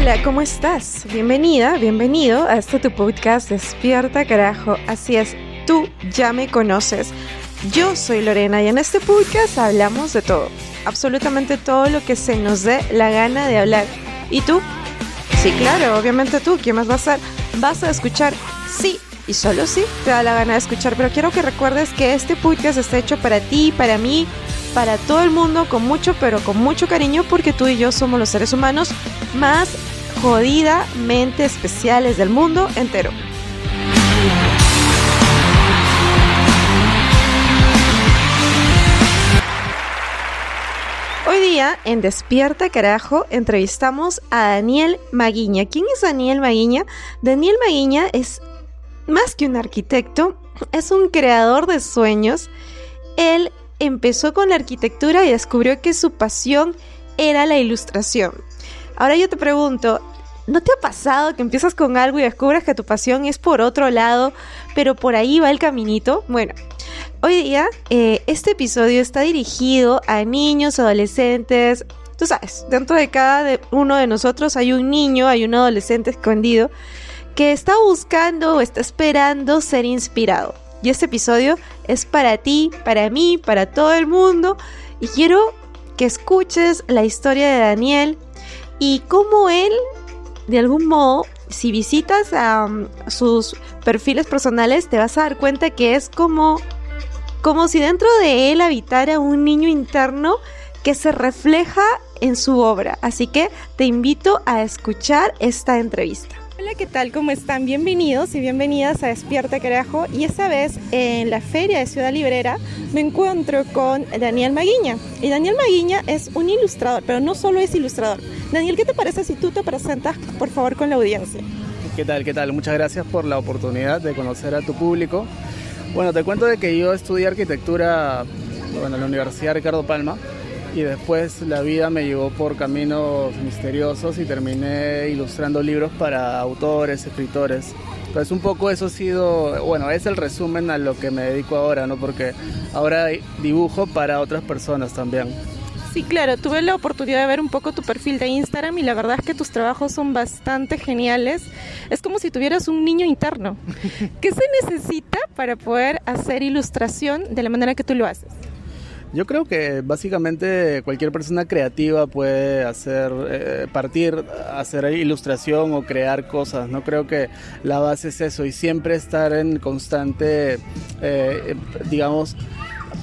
Hola, ¿cómo estás? Bienvenida, bienvenido a este tu podcast Despierta Carajo. Así es, tú ya me conoces. Yo soy Lorena y en este podcast hablamos de todo, absolutamente todo lo que se nos dé la gana de hablar. ¿Y tú? Sí, claro, obviamente tú, ¿quién más va a ser? Vas a escuchar sí y solo sí te da la gana de escuchar, pero quiero que recuerdes que este podcast está hecho para ti, para mí, para todo el mundo, con mucho, pero con mucho cariño, porque tú y yo somos los seres humanos más jodidamente especiales del mundo entero. Hoy día en Despierta Carajo entrevistamos a Daniel Maguiña. ¿Quién es Daniel Maguiña? Daniel Maguiña es más que un arquitecto, es un creador de sueños. Él empezó con la arquitectura y descubrió que su pasión era la ilustración. Ahora yo te pregunto, ¿no te ha pasado que empiezas con algo y descubres que tu pasión es por otro lado, pero por ahí va el caminito? Bueno, hoy día eh, este episodio está dirigido a niños, adolescentes. Tú sabes, dentro de cada uno de nosotros hay un niño, hay un adolescente escondido que está buscando o está esperando ser inspirado. Y este episodio es para ti, para mí, para todo el mundo. Y quiero que escuches la historia de Daniel y cómo él, de algún modo, si visitas um, sus perfiles personales, te vas a dar cuenta que es como, como si dentro de él habitara un niño interno que se refleja en su obra. Así que te invito a escuchar esta entrevista. Hola, ¿qué tal? ¿Cómo están? Bienvenidos y bienvenidas a Despierta Carajo. Y esta vez en la feria de Ciudad Librera me encuentro con Daniel Maguiña. Y Daniel Maguiña es un ilustrador, pero no solo es ilustrador. Daniel, ¿qué te parece si tú te presentas, por favor, con la audiencia? ¿Qué tal? ¿Qué tal? Muchas gracias por la oportunidad de conocer a tu público. Bueno, te cuento de que yo estudié arquitectura bueno, en la Universidad Ricardo Palma y después la vida me llevó por caminos misteriosos y terminé ilustrando libros para autores, escritores. Pues un poco eso ha sido, bueno, es el resumen a lo que me dedico ahora, ¿no? Porque ahora dibujo para otras personas también. Sí, claro, tuve la oportunidad de ver un poco tu perfil de Instagram y la verdad es que tus trabajos son bastante geniales. Es como si tuvieras un niño interno. ¿Qué se necesita para poder hacer ilustración de la manera que tú lo haces? Yo creo que básicamente cualquier persona creativa puede hacer, eh, partir, hacer ilustración o crear cosas, ¿no? Creo que la base es eso y siempre estar en constante, eh, digamos,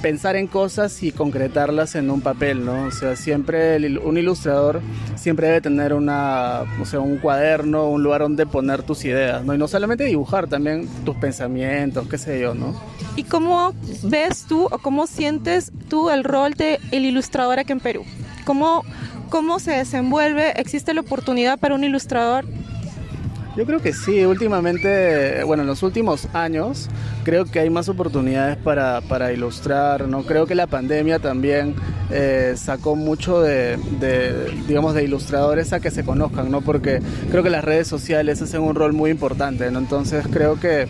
pensar en cosas y concretarlas en un papel, ¿no? O sea, siempre un ilustrador siempre debe tener una, o sea, un cuaderno, un lugar donde poner tus ideas, ¿no? Y no solamente dibujar, también tus pensamientos, qué sé yo, ¿no? ¿Y cómo ves tú o cómo sientes tú el rol de el ilustrador aquí en Perú? ¿Cómo, cómo se desenvuelve? ¿Existe la oportunidad para un ilustrador yo creo que sí, últimamente, bueno, en los últimos años creo que hay más oportunidades para, para ilustrar, ¿no? Creo que la pandemia también eh, sacó mucho de, digamos, de ilustradores a que se conozcan, ¿no? Porque creo que las redes sociales hacen un rol muy importante, ¿no? Entonces creo que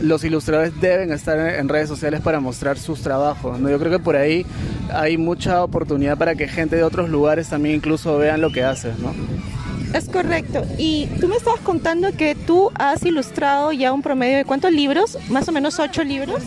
los ilustradores deben estar en redes sociales para mostrar sus trabajos, ¿no? Yo creo que por ahí hay mucha oportunidad para que gente de otros lugares también incluso vean lo que haces, ¿no? Es correcto. Y tú me estabas contando que tú has ilustrado ya un promedio de cuántos libros, más o menos ocho libros.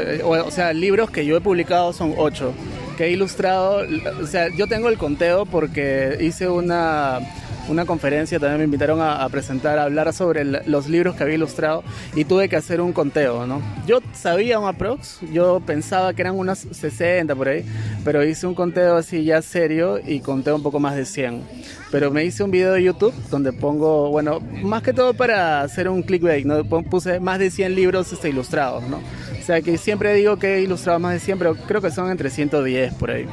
Eh, o sea, libros que yo he publicado son ocho. Que he ilustrado, o sea, yo tengo el conteo porque hice una una conferencia, también me invitaron a, presentar, a hablar sobre los libros que había ilustrado y tuve que hacer un conteo, ¿no? Yo sabía un aprox, yo pensaba que eran unas 60 por ahí, pero hice un conteo así ya serio y conté un poco más de 100. Pero me hice un video de YouTube donde pongo, bueno, más que todo para hacer un clickbait, ¿no? Puse más de 100 libros este, ilustrados, ¿no? O sea que siempre digo que he ilustrado más de 100, pero creo que son entre 110 por ahí.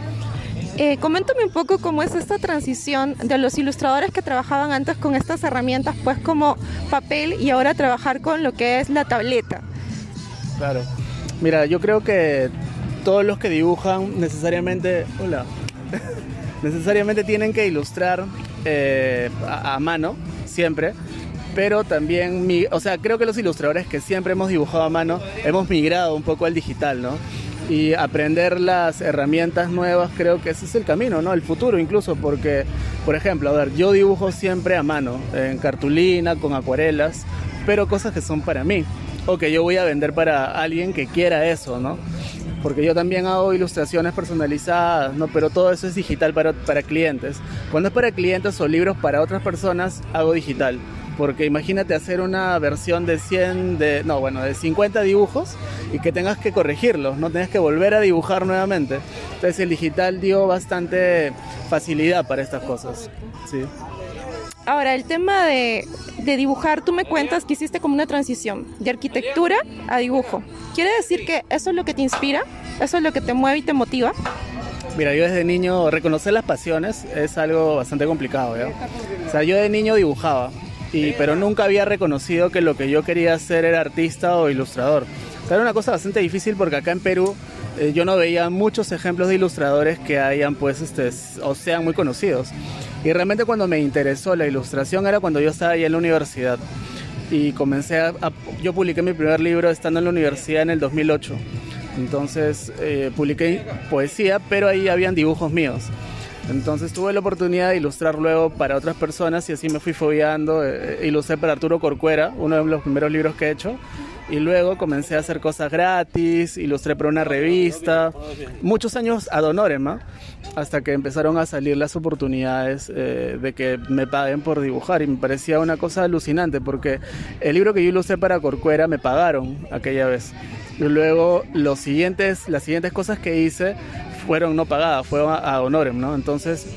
Eh, coméntame un poco cómo es esta transición de los ilustradores que trabajaban antes con estas herramientas, pues como papel y ahora trabajar con lo que es la tableta. Claro. Mira, yo creo que todos los que dibujan necesariamente, hola, necesariamente tienen que ilustrar eh, a, a, mano, siempre. Pero también, o sea, creo que los ilustradores que siempre hemos dibujado a mano hemos migrado un poco al digital, ¿no? Y aprender las herramientas nuevas, creo que ese es el camino, ¿no? El futuro incluso, porque, por ejemplo, a ver, yo dibujo siempre a mano, en cartulina, con acuarelas, pero cosas que son para mí, o que yo voy a vender para alguien que quiera eso, ¿no? Porque yo también hago ilustraciones personalizadas, ¿no? Pero todo eso es digital para, para clientes. Cuando es para clientes o libros para otras personas, hago digital porque imagínate hacer una versión de 100, de, no, bueno, de 50 dibujos y que tengas que corregirlos, no tengas que volver a dibujar nuevamente. Entonces el digital dio bastante facilidad para estas cosas. Sí. Ahora, el tema de, de, dibujar, tú me cuentas que hiciste como una transición de arquitectura a dibujo. ¿Quiere decir que eso es lo que te inspira? ¿Eso es lo que te mueve y te motiva? Mira, yo desde niño, reconocer las pasiones es algo bastante complicado, ¿ya? O sea, yo de niño dibujaba, pero nunca había reconocido que lo que yo quería hacer era artista o ilustrador. era una cosa bastante difícil porque acá en Perú eh, yo no veía muchos ejemplos de ilustradores que hayan pues este o sean muy conocidos. Y realmente cuando me interesó la ilustración era cuando yo estaba ahí en la universidad y comencé a, yo publiqué mi primer libro estando en la universidad en el 2008. Entonces eh, publiqué poesía, pero ahí habían dibujos míos. Entonces tuve la oportunidad de ilustrar luego para otras personas y así me fui fobiando. Eh, eh, ilustré para Arturo Corcuera, uno de los primeros libros que he hecho. Y luego comencé a hacer cosas gratis, ilustré para una revista. Muchos años ad honorem, ¿ah? hasta que empezaron a salir las oportunidades eh, de que me paguen por dibujar. Y me parecía una cosa alucinante porque el libro que yo ilustré para Corcuera me pagaron aquella vez. Y luego los siguientes, las siguientes cosas que hice fueron no pagadas, fueron a, a honorem, ¿no? Entonces,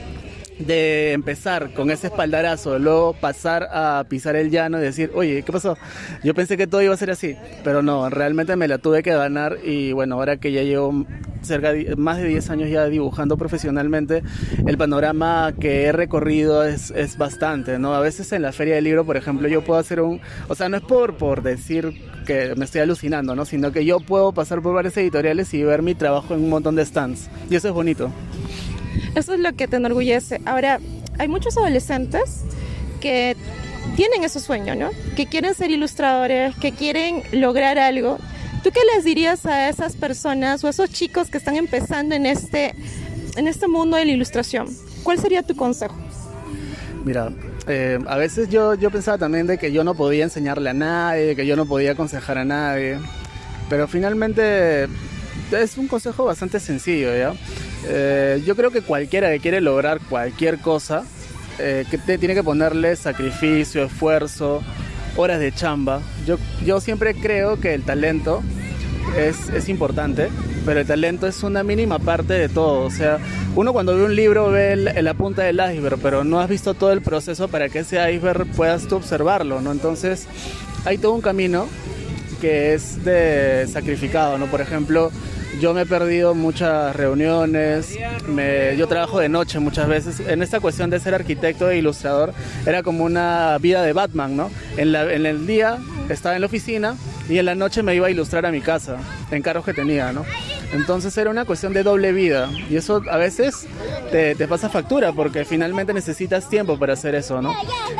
de empezar con ese espaldarazo, luego pasar a pisar el llano y decir, oye, ¿qué pasó? Yo pensé que todo iba a ser así, pero no, realmente me la tuve que ganar y bueno, ahora que ya llevo cerca más de 10 años ya dibujando profesionalmente, el panorama que he recorrido es, es bastante, ¿no? A veces en la feria del libro, por ejemplo, yo puedo hacer un, o sea, no es por, por decir que me estoy alucinando, ¿no? Sino que yo puedo pasar por varios editoriales y ver mi trabajo en un montón de stands. Y eso es bonito. Eso es lo que te enorgullece. Ahora, hay muchos adolescentes que tienen ese sueño, ¿no? Que quieren ser ilustradores, que quieren lograr algo. ¿Tú qué les dirías a esas personas o a esos chicos que están empezando en este, en este mundo de la ilustración? ¿Cuál sería tu consejo? Mira, eh, a veces yo, yo pensaba también de que yo no podía enseñarle a nadie, que yo no podía aconsejar a nadie, pero finalmente es un consejo bastante sencillo, ¿ya? Eh, yo creo que cualquiera que quiere lograr cualquier cosa, eh, que tiene que ponerle sacrificio, esfuerzo, horas de chamba. Yo, yo siempre creo que el talento es, es importante, pero el talento es una mínima parte de todo. O sea, uno cuando ve un libro ve la punta del iceberg, pero no has visto todo el proceso para que ese iceberg puedas tú observarlo, ¿no? Entonces, hay todo un camino que es de sacrificado, ¿no? Por ejemplo, yo me he perdido muchas reuniones, yo trabajo de noche muchas veces. En esta cuestión de ser arquitecto e ilustrador era como una vida de Batman, ¿no? En, en el día estaba en la oficina y en la noche me iba a ilustrar a mi casa, en carros que tenía, ¿no? Entonces era una cuestión de doble vida y eso a veces te, pasa factura porque finalmente necesitas tiempo para hacer eso, ¿no?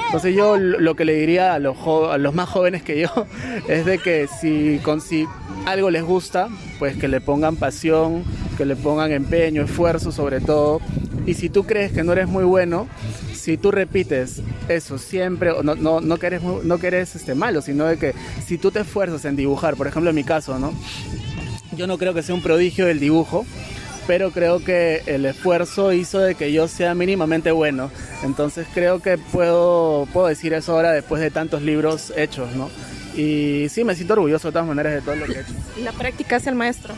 Entonces yo lo que le diría a los, a los más jóvenes que yo es de que si, con, si algo les gusta, pues que le pongan pasión, que le pongan empeño, esfuerzo sobre todo. Y si tú crees que no eres muy bueno, si tú repites eso siempre, no, no, no que eres, no que eres este, malo, sino de que si tú te esfuerzas en dibujar, por ejemplo en mi caso, ¿no? Yo no creo que sea un prodigio el dibujo, pero creo que el esfuerzo hizo de que yo sea mínimamente bueno. Entonces creo que puedo, puedo decir eso ahora después de tantos libros hechos, ¿no? Y sí, me siento orgulloso de todas maneras de todo lo que he hecho. La práctica es el maestro.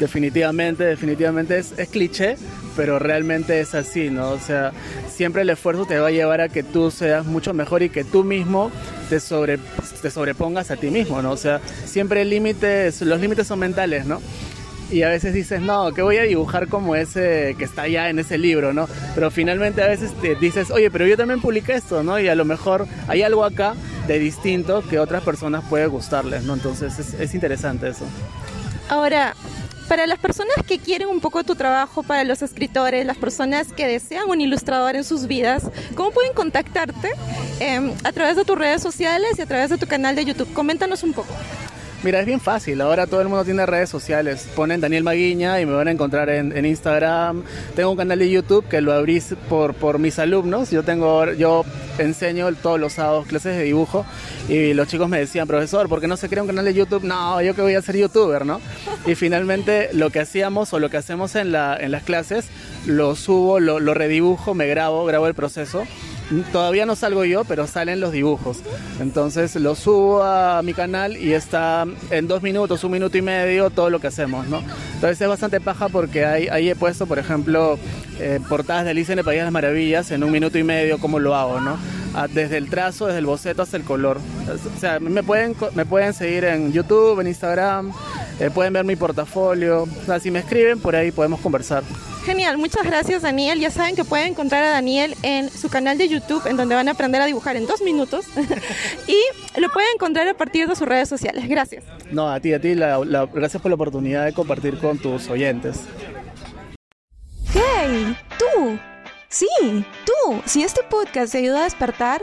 Definitivamente, definitivamente es, es cliché, pero realmente es así, ¿no? O sea, siempre el esfuerzo te va a llevar a que tú seas mucho mejor y que tú mismo te, sobre, te sobrepongas a ti mismo, ¿no? O sea, siempre el límite, los límites son mentales, ¿no? y a veces dices, no, que voy a dibujar como ese que está allá en ese libro, ¿no? Pero finalmente a veces te dices, oye, pero yo también publiqué esto, ¿no? Y a lo mejor hay algo acá de distinto que otras personas puede gustarles, ¿no? Entonces es, es interesante eso. Ahora, para las personas que quieren un poco tu trabajo, para los escritores, las personas que desean un ilustrador en sus vidas, ¿cómo pueden contactarte? Em, a través de tus redes sociales y a través de tu canal de YouTube. Coméntanos un poco. Mira, es bien fácil. Ahora todo el mundo tiene redes sociales. Ponen Daniel Maguiña y me van a encontrar en, en Instagram. Tengo un canal de YouTube que lo abrí por, por mis alumnos. Yo tengo, yo enseño todos los sábados clases de dibujo y los chicos me decían, profesor, ¿por qué no se crea un canal de YouTube? No, yo que voy a ser youtuber, ¿no? Y finalmente lo que hacíamos o lo que hacemos en, la, en las clases, lo subo, lo, lo redibujo, me grabo, grabo el proceso Todavía no salgo yo, pero salen los dibujos. Entonces lo subo a mi canal y está en dos minutos, un minuto y medio todo lo que hacemos, ¿no? Entonces es bastante paja porque ahí, ahí he puesto, por ejemplo, eh, portadas de Alicia en el País de las Maravillas en un minuto y medio, cómo lo hago, ¿no? Ah, desde el trazo, desde el boceto hasta el color. O sea, me pueden, me pueden seguir en YouTube, en Instagram, eh, pueden ver mi portafolio. O sea, si me escriben, por ahí podemos conversar. Genial, muchas gracias Daniel. Ya saben que pueden encontrar a Daniel en su canal de YouTube, en donde van a aprender a dibujar en dos minutos. y lo pueden encontrar a partir de sus redes sociales. Gracias. No, a ti, a ti, gracias por la oportunidad de compartir con tus oyentes. ¡Hey! ¡Tú! Sí, tú. Si este podcast te ayuda a despertar,